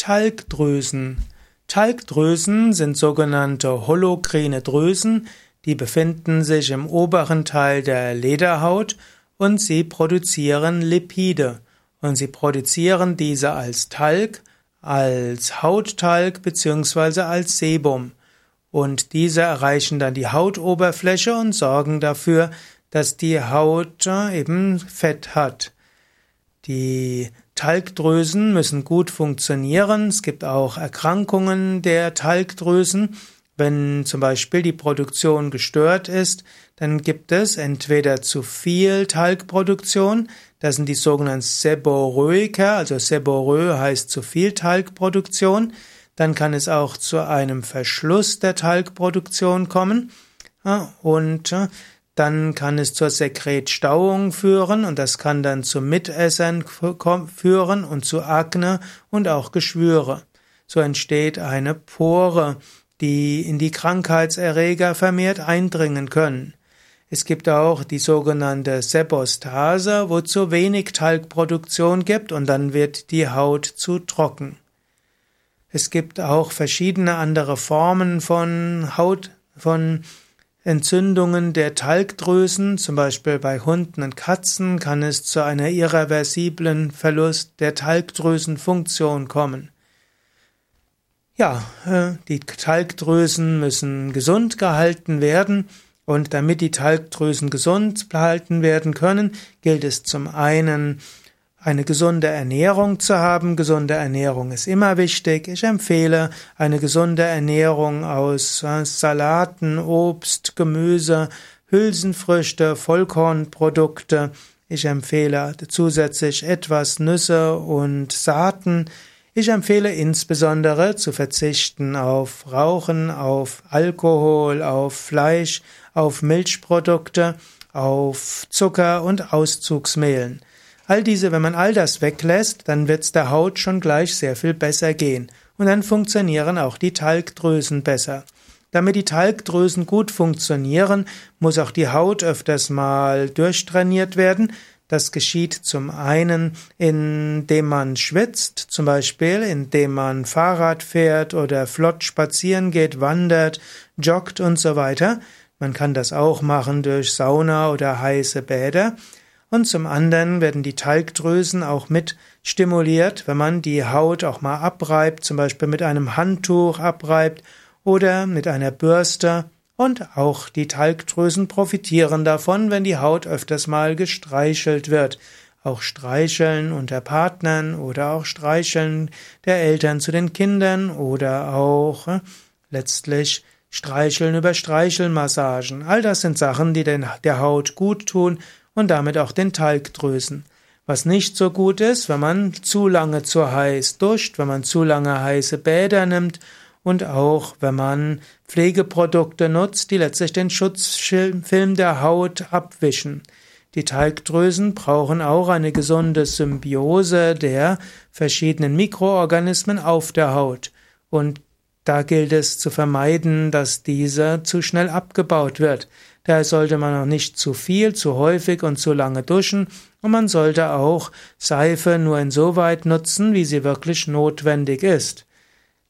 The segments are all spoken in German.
Talgdrüsen. Talgdrüsen sind sogenannte holokrine Drüsen, die befinden sich im oberen Teil der Lederhaut und sie produzieren Lipide. Und sie produzieren diese als Talg, als Hauttalg bzw. als Sebum. Und diese erreichen dann die Hautoberfläche und sorgen dafür, dass die Haut eben Fett hat. Die Talgdrüsen müssen gut funktionieren. Es gibt auch Erkrankungen der Talgdrüsen. Wenn zum Beispiel die Produktion gestört ist, dann gibt es entweder zu viel Talgproduktion, das sind die sogenannten Seborrhoiker, also Seborrhoe heißt zu viel Talgproduktion, dann kann es auch zu einem Verschluss der Talgproduktion kommen und dann kann es zur Sekretstauung führen und das kann dann zu Mitessern führen und zu Akne und auch Geschwüre. So entsteht eine Pore, die in die Krankheitserreger vermehrt eindringen können. Es gibt auch die sogenannte Sebostase, wo zu wenig Talgproduktion gibt und dann wird die Haut zu trocken. Es gibt auch verschiedene andere Formen von Haut, von Entzündungen der Talgdrüsen, zum Beispiel bei Hunden und Katzen, kann es zu einer irreversiblen Verlust der Talgdrüsenfunktion kommen. Ja, äh, die Talgdrüsen müssen gesund gehalten werden und damit die Talgdrüsen gesund behalten werden können, gilt es zum einen eine gesunde Ernährung zu haben. Gesunde Ernährung ist immer wichtig. Ich empfehle eine gesunde Ernährung aus äh, Salaten, Obst, Gemüse, Hülsenfrüchte, Vollkornprodukte. Ich empfehle zusätzlich etwas Nüsse und Saaten. Ich empfehle insbesondere zu verzichten auf Rauchen, auf Alkohol, auf Fleisch, auf Milchprodukte, auf Zucker und Auszugsmehlen. All diese, wenn man all das weglässt, dann wird's der Haut schon gleich sehr viel besser gehen. Und dann funktionieren auch die Talgdrüsen besser. Damit die Talgdrüsen gut funktionieren, muss auch die Haut öfters mal durchtrainiert werden. Das geschieht zum einen, indem man schwitzt, zum Beispiel indem man Fahrrad fährt oder flott spazieren geht, wandert, joggt und so weiter. Man kann das auch machen durch Sauna oder heiße Bäder. Und zum anderen werden die Talgdrüsen auch mit stimuliert, wenn man die Haut auch mal abreibt, zum Beispiel mit einem Handtuch abreibt oder mit einer Bürste. Und auch die Talgdrüsen profitieren davon, wenn die Haut öfters mal gestreichelt wird. Auch Streicheln unter Partnern oder auch Streicheln der Eltern zu den Kindern oder auch äh, letztlich Streicheln über Streichelmassagen. All das sind Sachen, die der Haut gut tun und damit auch den Talgdrüsen. Was nicht so gut ist, wenn man zu lange zu heiß duscht, wenn man zu lange heiße Bäder nimmt und auch wenn man Pflegeprodukte nutzt, die letztlich den Schutzfilm der Haut abwischen. Die Talgdrüsen brauchen auch eine gesunde Symbiose der verschiedenen Mikroorganismen auf der Haut. Und da gilt es zu vermeiden, dass diese zu schnell abgebaut wird. Daher sollte man auch nicht zu viel, zu häufig und zu lange duschen und man sollte auch Seife nur insoweit nutzen, wie sie wirklich notwendig ist.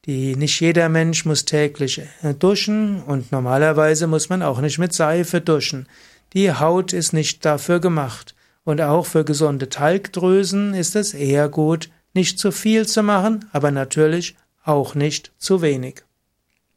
Die, nicht jeder Mensch muss täglich äh, duschen und normalerweise muss man auch nicht mit Seife duschen. Die Haut ist nicht dafür gemacht. Und auch für gesunde Talgdrüsen ist es eher gut, nicht zu viel zu machen, aber natürlich auch nicht zu wenig.